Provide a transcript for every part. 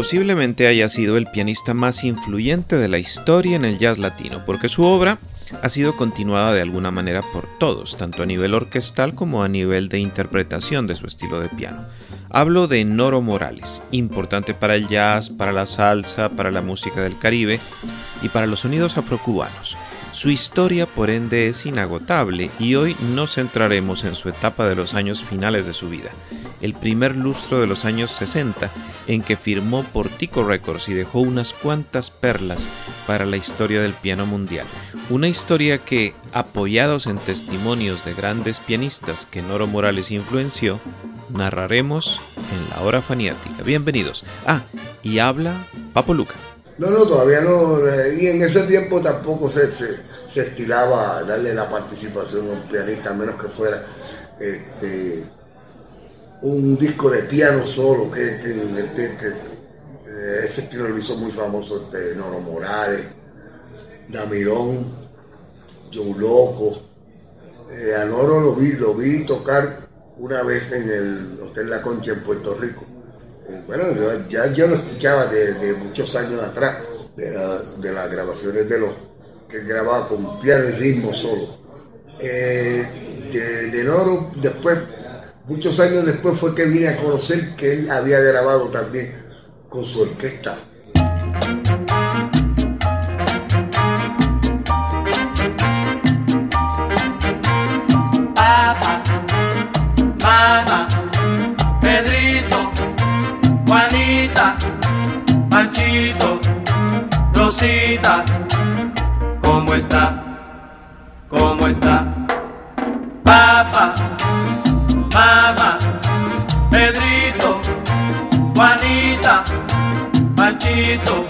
Posiblemente haya sido el pianista más influyente de la historia en el jazz latino, porque su obra ha sido continuada de alguna manera por todos, tanto a nivel orquestal como a nivel de interpretación de su estilo de piano. Hablo de Noro Morales, importante para el jazz, para la salsa, para la música del Caribe y para los sonidos afrocubanos. Su historia por ende es inagotable y hoy nos centraremos en su etapa de los años finales de su vida el primer lustro de los años 60 en que firmó por Tico Records y dejó unas cuantas perlas para la historia del piano mundial. Una historia que, apoyados en testimonios de grandes pianistas que Noro Morales influenció, narraremos en la hora faniática. Bienvenidos. Ah, y habla Papo Luca. No, no, todavía no. Eh, y en ese tiempo tampoco se, se, estilaba darle la participación a un pianista, a menos que fuera este, un disco de piano solo, que, eh, ese estilo lo hizo muy famoso este, Noro Morales, Damirón, Joe Loco. Eh, a Noro lo vi, lo vi tocar una vez en el Hotel La Concha en Puerto Rico. Eh, bueno, ya yo lo escuchaba de, muchos años atrás, de, las grabaciones de los que grababa con piano y ritmo solo. de, de Noro después Muchos años después fue que vine a conocer que él había grabado también con su orquesta. Rosita, ¿cómo está? ¿Cómo está? Papá Mama, Pedrito, Juanita, Panchito,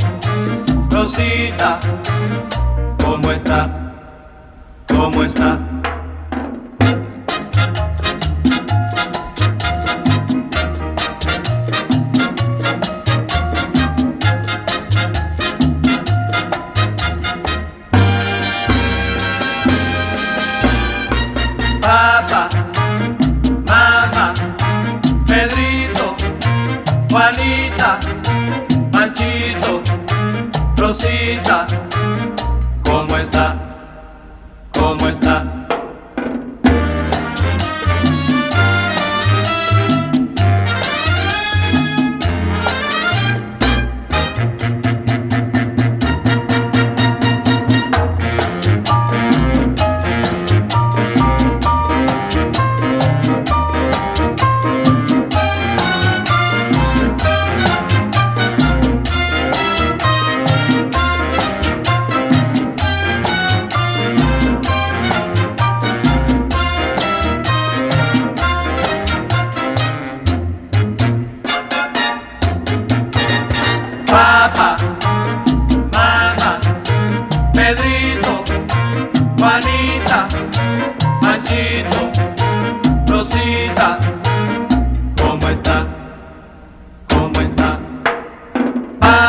Rosita, ¿cómo está? ¿Cómo está?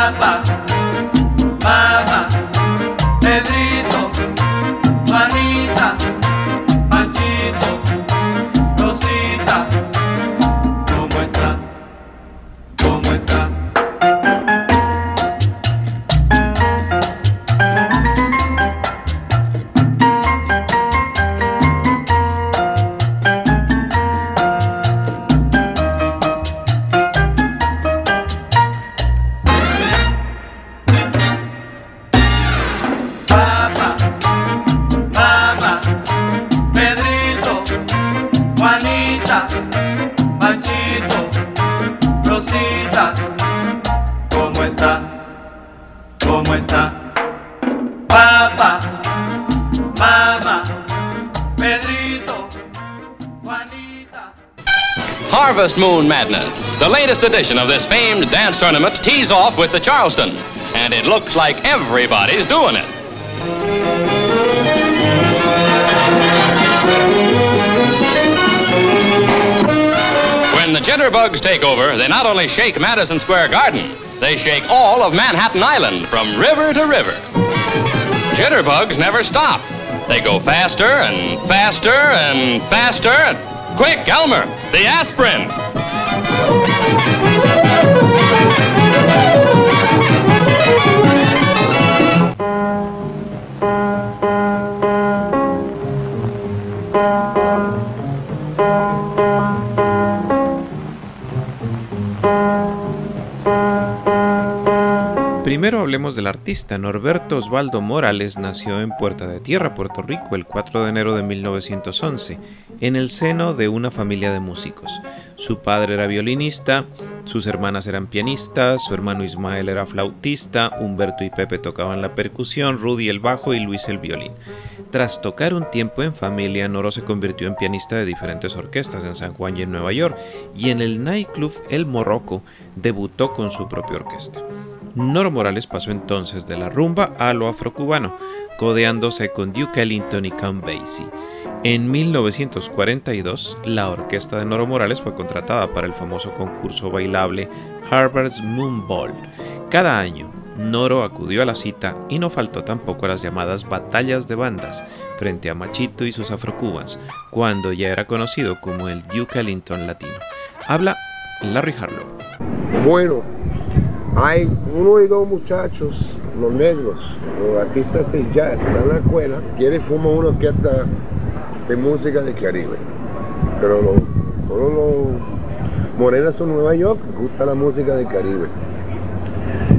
Bye bye. Edition of this famed dance tournament, tees off with the Charleston, and it looks like everybody's doing it. When the jitterbugs take over, they not only shake Madison Square Garden, they shake all of Manhattan Island from river to river. Jitterbugs never stop. They go faster and faster and faster. Quick, Elmer, the aspirin. Hablemos del artista. Norberto Osvaldo Morales nació en Puerta de Tierra, Puerto Rico, el 4 de enero de 1911, en el seno de una familia de músicos. Su padre era violinista, sus hermanas eran pianistas, su hermano Ismael era flautista, Humberto y Pepe tocaban la percusión, Rudy el bajo y Luis el violín. Tras tocar un tiempo en familia, Noro se convirtió en pianista de diferentes orquestas en San Juan y en Nueva York, y en el nightclub El Morroco debutó con su propia orquesta. Noro Morales pasó entonces de la rumba a lo afrocubano, codeándose con Duke Ellington y Count Basie. En 1942, la orquesta de Noro Morales fue contratada para el famoso concurso bailable Harvard's Moon Ball. Cada año, Noro acudió a la cita y no faltó tampoco a las llamadas batallas de bandas frente a Machito y sus afrocubans, cuando ya era conocido como el Duke Ellington latino. Habla Larry Harlow. Bueno, hay uno y dos muchachos, los negros, los artistas de jazz, están en la escuela, quieren fumar una orquesta de música de Caribe. Pero los, morenos son Nueva York, gusta la música de Caribe.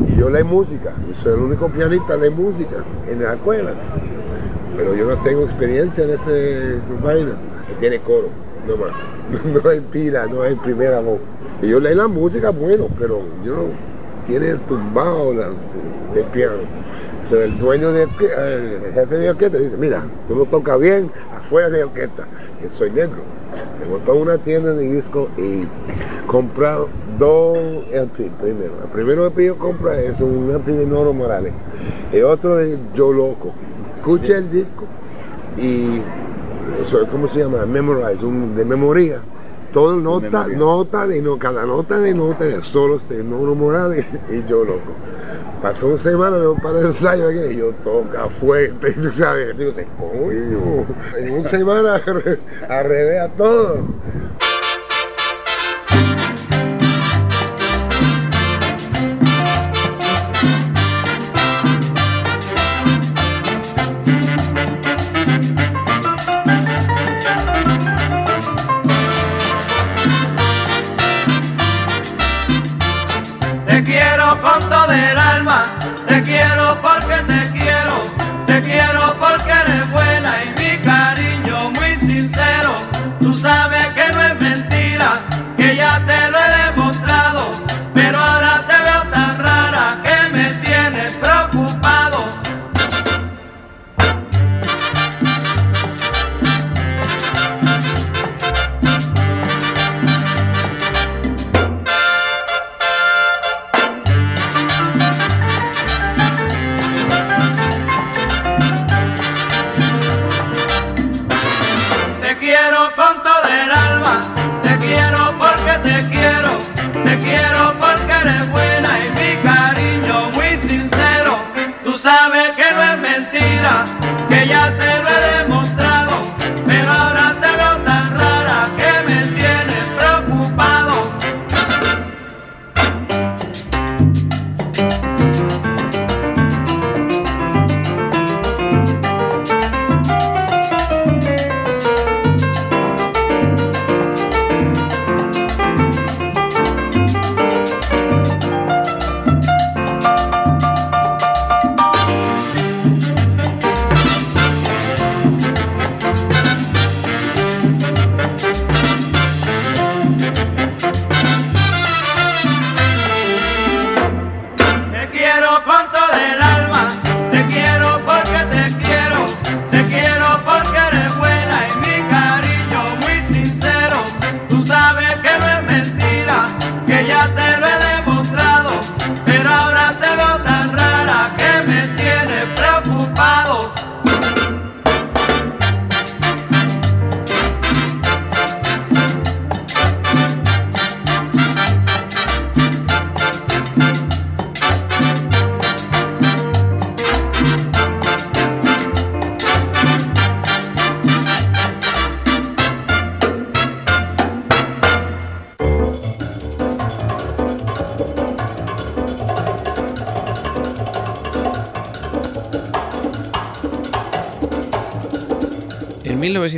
Y yo leo música, soy el único pianista de música en la escuela. Pero yo no tengo experiencia en ese vaina, que tiene coro, no más. No hay pila, no hay primera voz. Y yo leo la música, bueno, pero yo no tiene tumbado la, del piano. El dueño de el jefe de orquesta dice, mira, tú lo tocas bien afuera de orquesta, que soy negro. Me montó a una tienda de disco y comprado dos LP primero. El primero LP yo compré es un LP de Noro Morales. El otro de Yo Loco. Escuché el disco y ¿cómo se llama? Memorize, un, de memoria. Todo nota, nota de no, cada nota de nota de solo de Noro Morales y yo loco. Pasó una semana de para el ensayo aquí y yo toca fuerte, tú sabes, digo, coño, en una semana arredé a todo.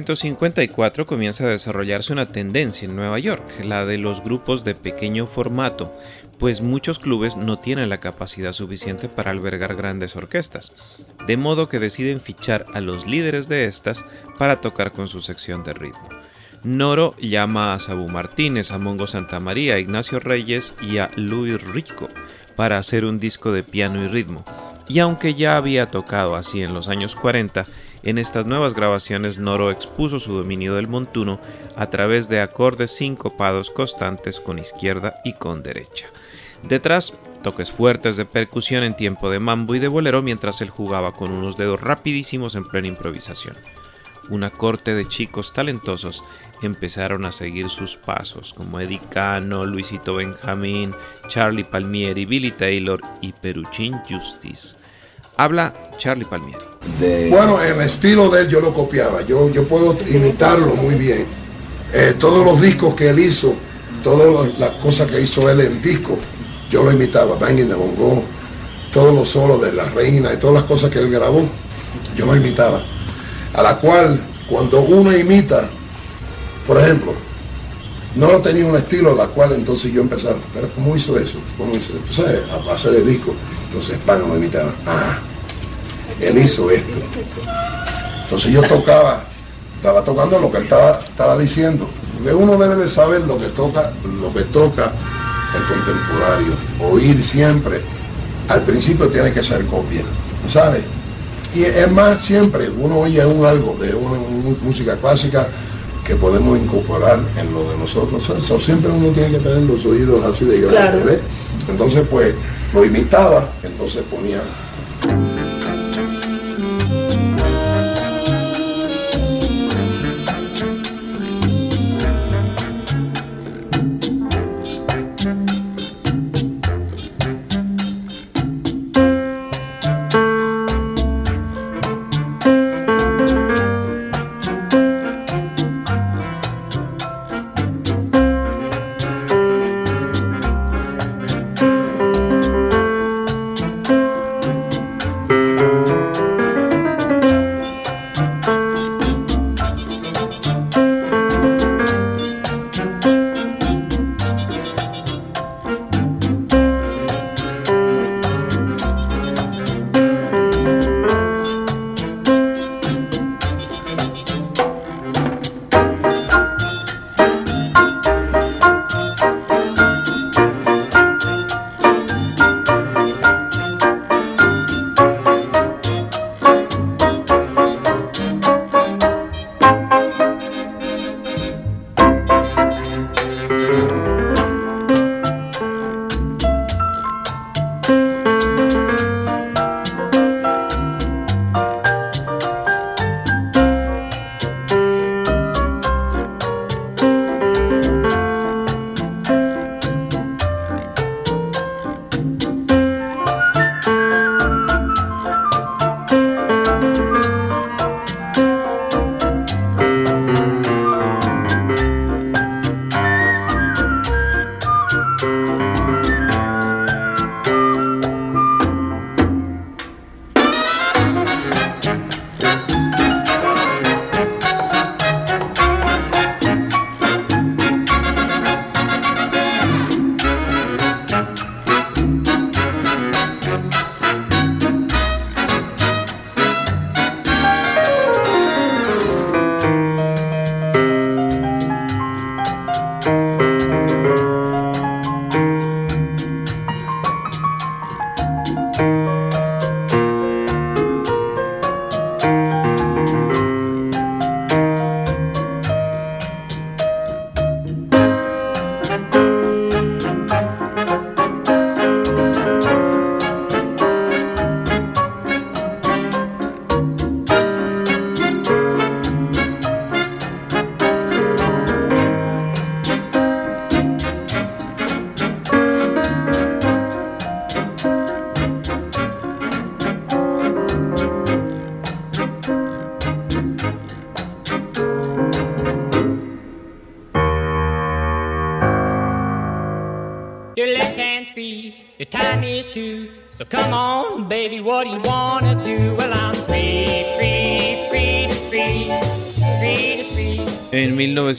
1954 comienza a desarrollarse una tendencia en Nueva York, la de los grupos de pequeño formato, pues muchos clubes no tienen la capacidad suficiente para albergar grandes orquestas, de modo que deciden fichar a los líderes de estas para tocar con su sección de ritmo. Noro llama a Sabu Martínez, a Mongo Santamaría, a Ignacio Reyes y a Luis Rico para hacer un disco de piano y ritmo. Y aunque ya había tocado así en los años 40, en estas nuevas grabaciones Noro expuso su dominio del montuno a través de acordes sincopados constantes con izquierda y con derecha. Detrás, toques fuertes de percusión en tiempo de mambo y de bolero mientras él jugaba con unos dedos rapidísimos en plena improvisación. Una corte de chicos talentosos empezaron a seguir sus pasos, como Eddie Cano, Luisito Benjamín, Charlie Palmieri, Billy Taylor y Peruchin Justice. Habla Charlie Palmieri. Bueno, el estilo de él yo lo copiaba, yo, yo puedo imitarlo muy bien. Eh, todos los discos que él hizo, todas las cosas que hizo él en disco, yo lo imitaba, Banging de Bongo, todos los solos de La Reina y todas las cosas que él grabó, yo lo imitaba. A la cual, cuando uno imita, por ejemplo, no lo tenía un estilo a la cual entonces yo empezaba, pero ¿cómo hizo eso? ¿Cómo hizo eso? Entonces, a base de disco, entonces Pan lo imitaba. Ah, él hizo esto. Entonces yo tocaba, estaba tocando lo que él estaba, estaba diciendo. Porque uno debe de saber lo que toca, lo que toca el contemporáneo, oír siempre. Al principio tiene que ser copia, ¿sabes? Y es más, siempre uno oye un algo de una, música clásica que podemos incorporar en lo de nosotros. Eso siempre uno tiene que tener los oídos así de grandes, Entonces, pues, lo imitaba, entonces ponía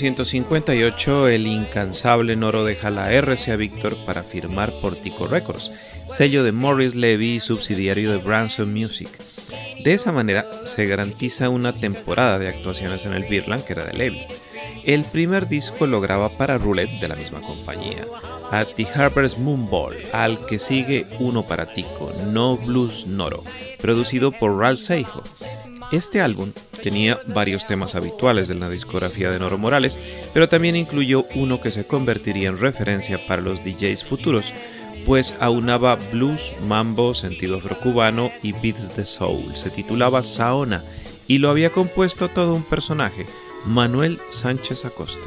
1958, el incansable Noro deja la RCA Victor para firmar Portico Records, sello de Morris Levy y subsidiario de Branson Music. De esa manera, se garantiza una temporada de actuaciones en el Birland que era de Levy. El primer disco lo graba para Roulette de la misma compañía, At the Harper's Moonball, al que sigue uno para Tico, No Blues Noro, producido por Ralph Seijo. Este álbum tenía varios temas habituales de la discografía de Noro Morales, pero también incluyó uno que se convertiría en referencia para los DJs futuros, pues aunaba blues, mambo, sentido afrocubano y beats de soul. Se titulaba Saona y lo había compuesto todo un personaje, Manuel Sánchez Acosta.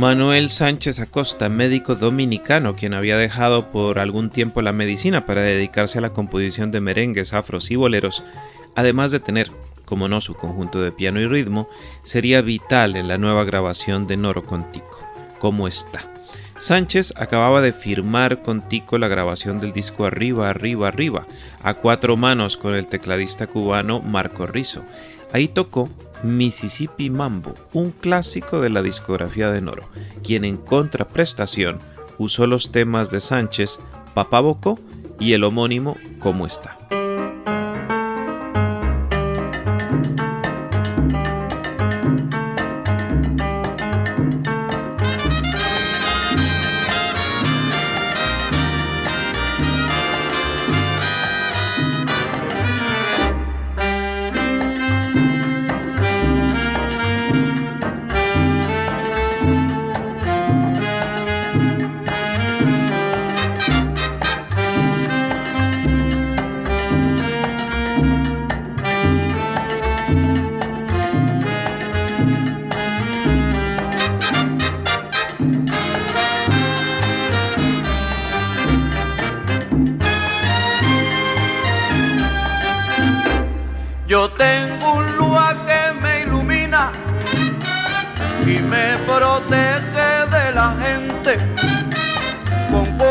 Manuel Sánchez Acosta, médico dominicano, quien había dejado por algún tiempo la medicina para dedicarse a la composición de merengues, afros y boleros, además de tener, como no, su conjunto de piano y ritmo, sería vital en la nueva grabación de Noro Contico. ¿Cómo está? Sánchez acababa de firmar con Tico la grabación del disco Arriba, Arriba, Arriba, a cuatro manos con el tecladista cubano Marco Rizzo. Ahí tocó Mississippi Mambo, un clásico de la discografía de Noro, quien en contraprestación usó los temas de Sánchez, Papá Bocó y el homónimo ¿Cómo está?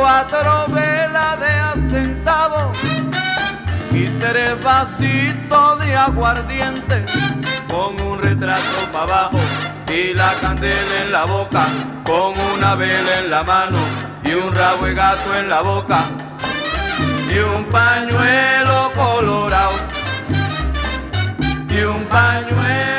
Cuatro velas de asentado y tres vasitos de aguardiente. Con un retrato para abajo y la candela en la boca. Con una vela en la mano y un rabo de gato en la boca. Y un pañuelo colorado. Y un pañuelo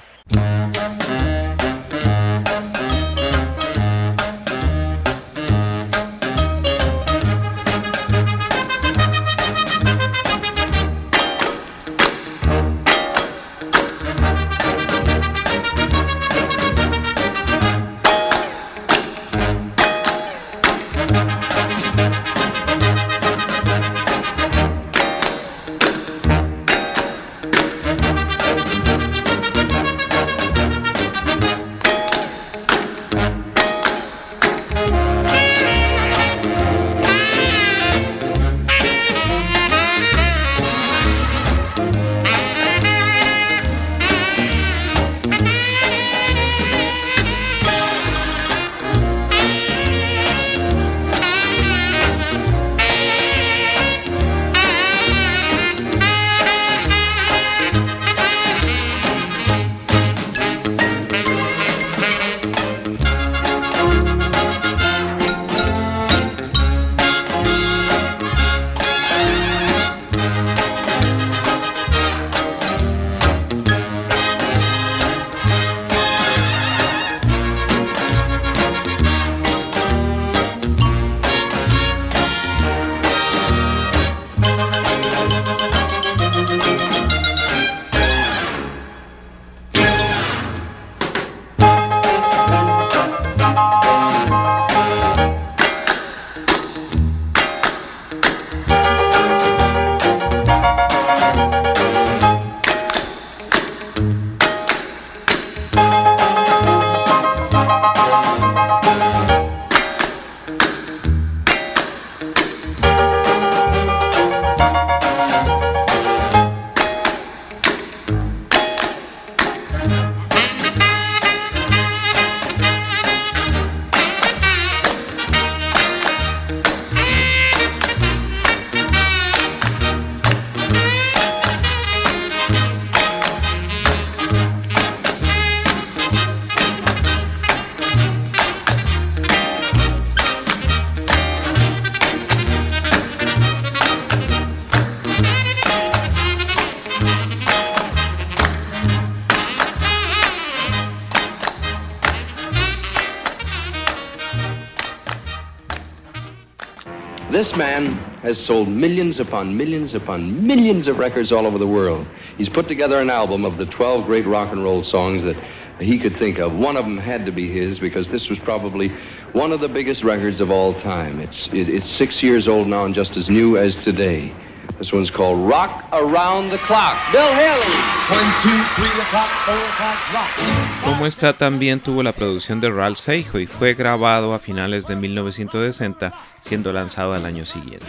This man has sold millions upon millions upon millions of records all over the world. He's put together an album of the 12 great rock and roll songs that he could think of. One of them had to be his because this was probably one of the biggest records of all time. It's, it, it's six years old now and just as new as today. This one's called Rock Around the Clock. Bill Haley. One, two, three o'clock, four o'clock, rock. Como está también tuvo la producción de Ralph Seijo y fue grabado a finales de 1960, siendo lanzado al año siguiente.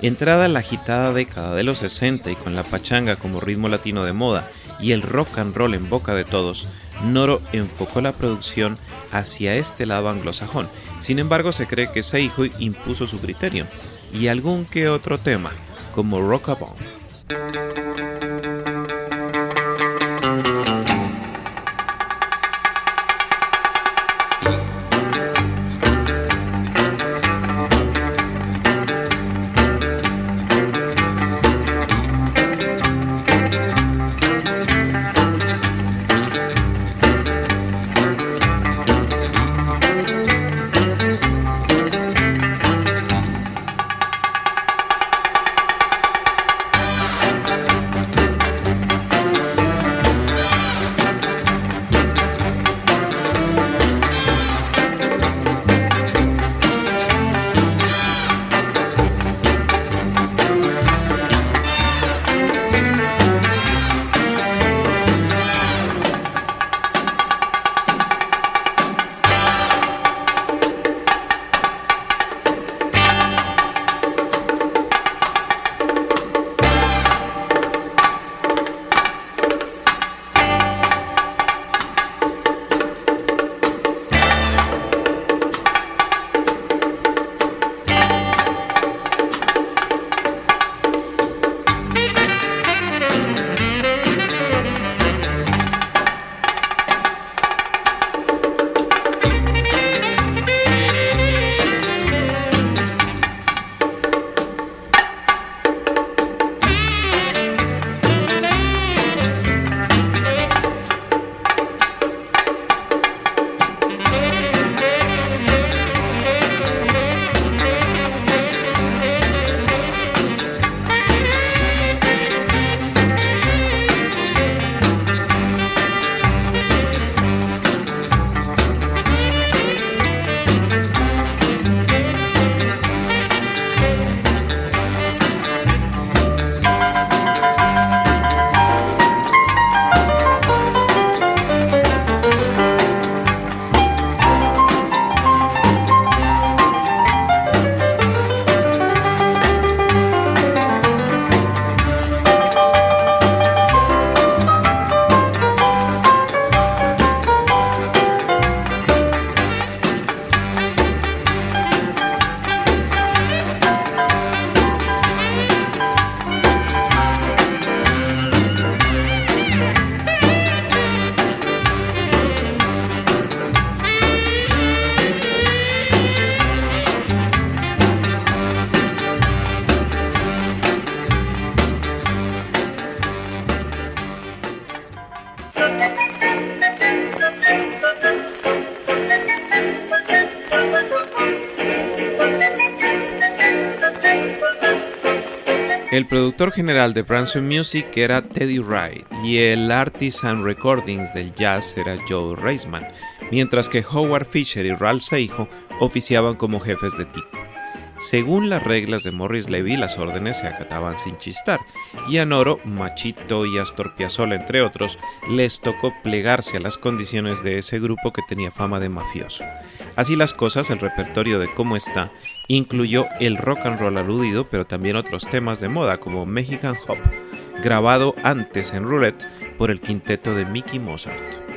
Entrada en la agitada década de los 60 y con la pachanga como ritmo latino de moda y el rock and roll en boca de todos, Noro enfocó la producción hacia este lado anglosajón. Sin embargo, se cree que Seijo impuso su criterio y algún que otro tema, como Rockabong. Productor general de Branson Music era Teddy Wright y el Artisan Recordings del jazz era Joe Reisman, mientras que Howard Fisher y Ralph Seijo oficiaban como jefes de Tico. Según las reglas de Morris Levy, las órdenes se acataban sin chistar, y a Noro, Machito y Astor Piazzolla, entre otros, les tocó plegarse a las condiciones de ese grupo que tenía fama de mafioso. Así las cosas, el repertorio de Cómo está incluyó el rock and roll aludido, pero también otros temas de moda como Mexican Hop, grabado antes en Roulette por el quinteto de Mickey Mozart.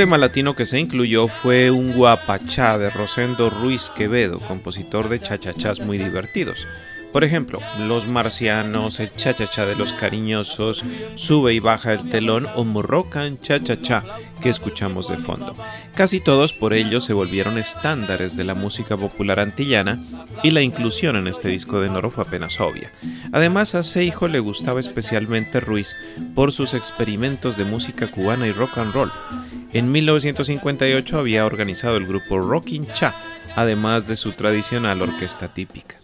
Tema latino que se incluyó fue un guapachá de Rosendo Ruiz Quevedo, compositor de chachachás muy divertidos. Por ejemplo, Los Marcianos, el cha-cha-cha de los cariñosos, Sube y baja el telón o Morrocan cha-cha-cha que escuchamos de fondo. Casi todos por ello se volvieron estándares de la música popular antillana y la inclusión en este disco de Noro fue apenas obvia. Además a Seijo le gustaba especialmente Ruiz por sus experimentos de música cubana y rock and roll. En 1958 había organizado el grupo Rockin' Cha, además de su tradicional orquesta típica.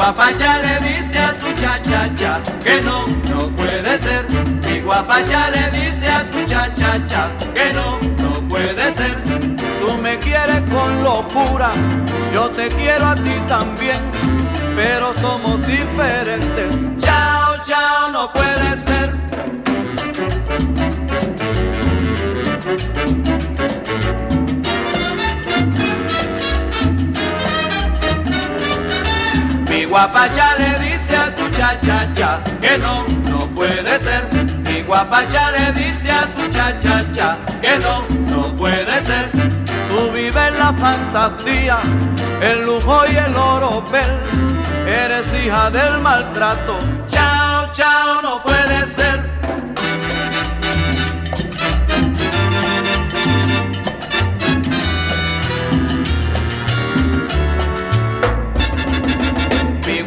guapacha le dice a tu cha cha cha que no, no puede ser. Mi guapacha le dice a tu cha cha cha que no, no puede ser. Con locura, yo te quiero a ti también, pero somos diferentes. Chao, chao, no puede ser. guapacha le dice a tu cha cha cha que no, no puede ser. Mi guapacha le dice a tu cha cha cha que no, no puede ser. Fantasía, el lujo y el oropel. Eres hija del maltrato. Chao, chao, no puede ser.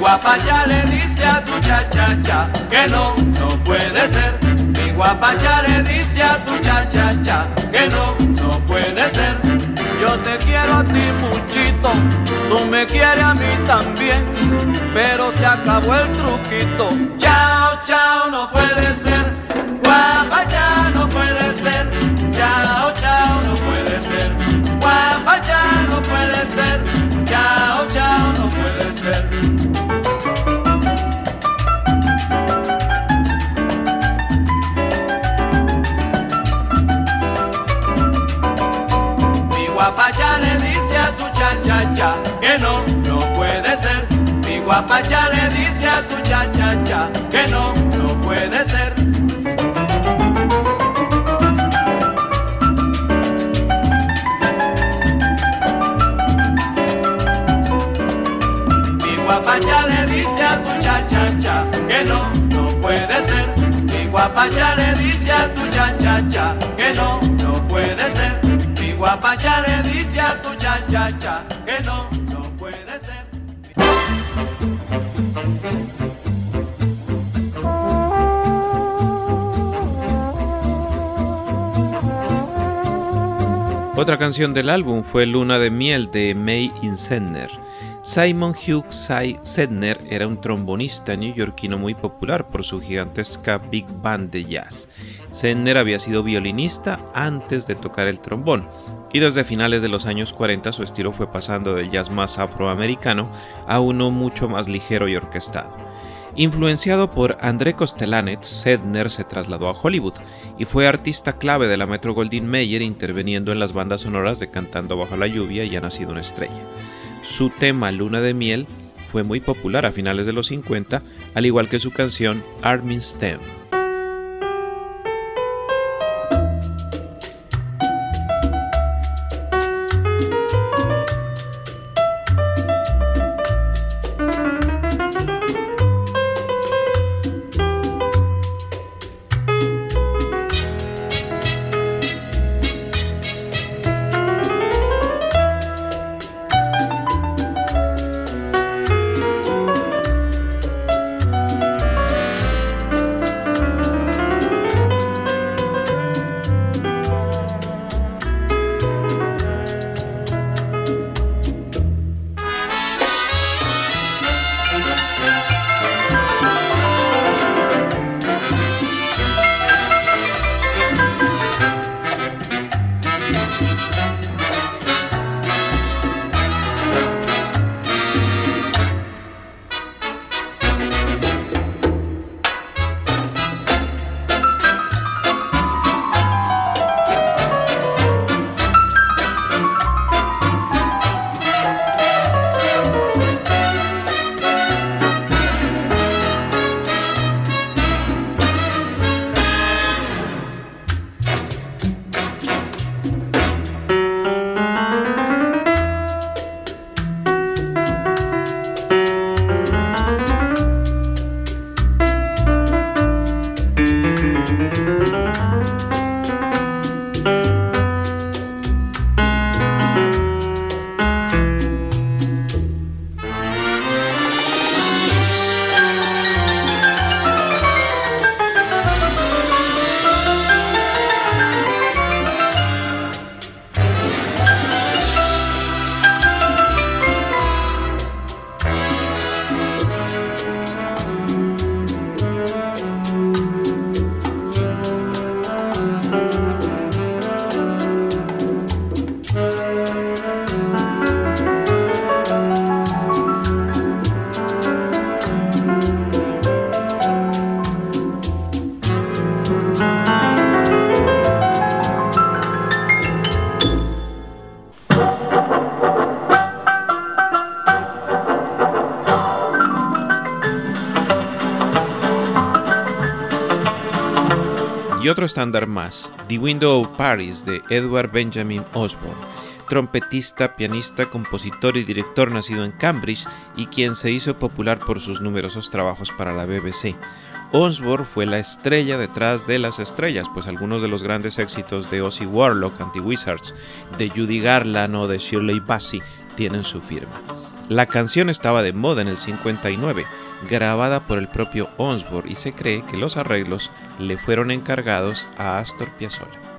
guapacha le dice a tu cha cha que no, no puede ser. Mi guapacha le dice a tu cha cha cha que no, no puede ser. Yo te quiero a ti muchito, tú me quieres a mí también, pero se acabó el truquito. Chao, chao, no puede ser. A tu cha cha cha que no, puede ser. Mi guapacha le dice a tu cha cha cha que no, no puede ser. Mi guapacha le dice a tu cha cha cha que no, no puede ser guapacha le dice a tu chachacha que no, Otra canción del álbum fue Luna de Miel de May Insenner. Simon Hugh Sedner era un trombonista neoyorquino muy popular por su gigantesca big band de jazz. Sedner había sido violinista antes de tocar el trombón, y desde finales de los años 40 su estilo fue pasando del jazz más afroamericano a uno mucho más ligero y orquestado. Influenciado por André Costelanet, Sedner se trasladó a Hollywood y fue artista clave de la Metro Goldwyn Mayer interviniendo en las bandas sonoras de Cantando bajo la lluvia y Ha nacido una estrella. Su tema Luna de miel fue muy popular a finales de los 50, al igual que su canción Armin Stem. Otro estándar más, The Window of Paris de Edward Benjamin Osborne, trompetista, pianista, compositor y director nacido en Cambridge y quien se hizo popular por sus numerosos trabajos para la BBC. Osborne fue la estrella detrás de las estrellas, pues algunos de los grandes éxitos de Ozzy Warlock, Anti-Wizards, de Judy Garland o de Shirley Bassey tienen su firma. La canción estaba de moda en el 59, grabada por el propio Osborne y se cree que los arreglos le fueron encargados a Astor Piazzolla.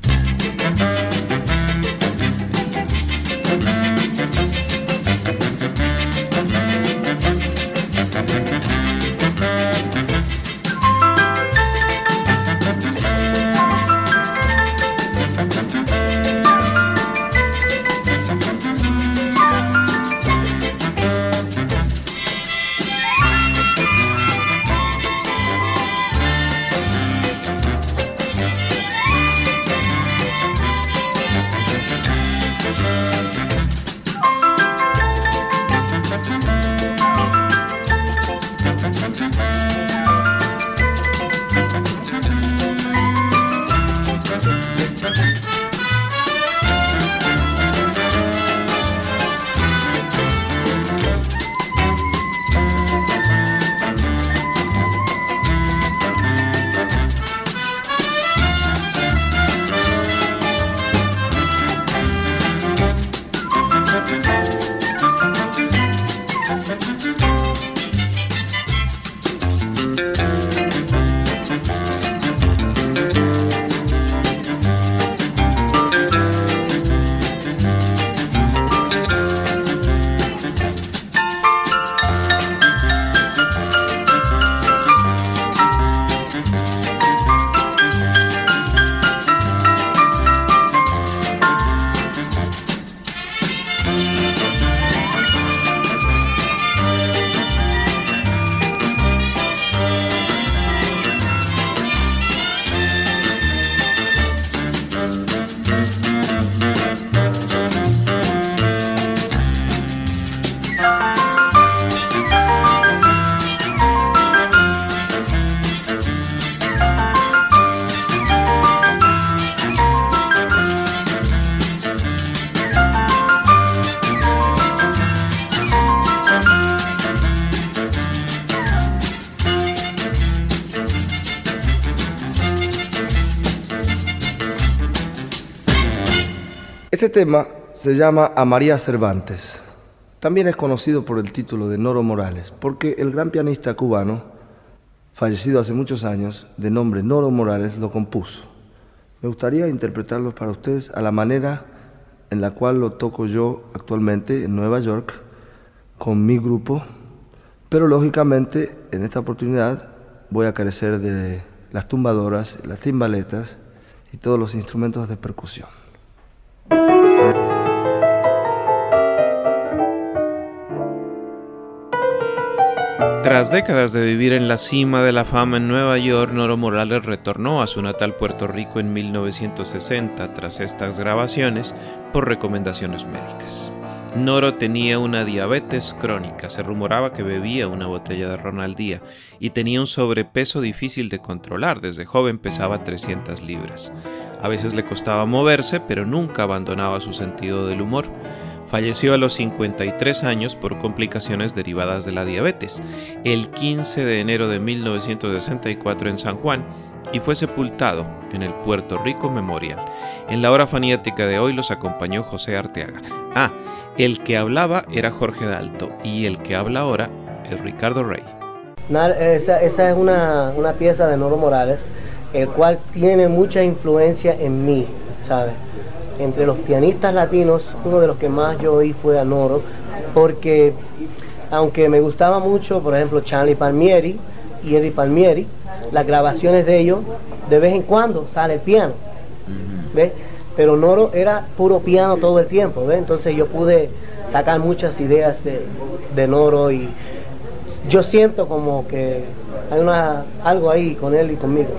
Este tema se llama A María Cervantes. También es conocido por el título de Noro Morales, porque el gran pianista cubano, fallecido hace muchos años, de nombre Noro Morales, lo compuso. Me gustaría interpretarlo para ustedes a la manera en la cual lo toco yo actualmente en Nueva York con mi grupo, pero lógicamente en esta oportunidad voy a carecer de las tumbadoras, las timbaletas y todos los instrumentos de percusión. Tras décadas de vivir en la cima de la fama en Nueva York, Noro Morales retornó a su natal Puerto Rico en 1960 tras estas grabaciones por recomendaciones médicas. Noro tenía una diabetes crónica, se rumoraba que bebía una botella de ron al día y tenía un sobrepeso difícil de controlar, desde joven pesaba 300 libras. A veces le costaba moverse, pero nunca abandonaba su sentido del humor. Falleció a los 53 años por complicaciones derivadas de la diabetes, el 15 de enero de 1964 en San Juan, y fue sepultado en el Puerto Rico Memorial. En la hora fanática de hoy los acompañó José Arteaga. Ah, el que hablaba era Jorge Dalto y el que habla ahora es Ricardo Rey. Esa, esa es una, una, pieza de Noro Morales, el cual tiene mucha influencia en mí, ¿sabes? entre los pianistas latinos, uno de los que más yo oí fue a Noro, porque aunque me gustaba mucho, por ejemplo, Charlie Palmieri y Eddie Palmieri, las grabaciones de ellos, de vez en cuando sale el piano, ¿ves? Pero Noro era puro piano todo el tiempo, ¿ves? Entonces yo pude sacar muchas ideas de, de Noro y yo siento como que hay una, algo ahí con él y conmigo.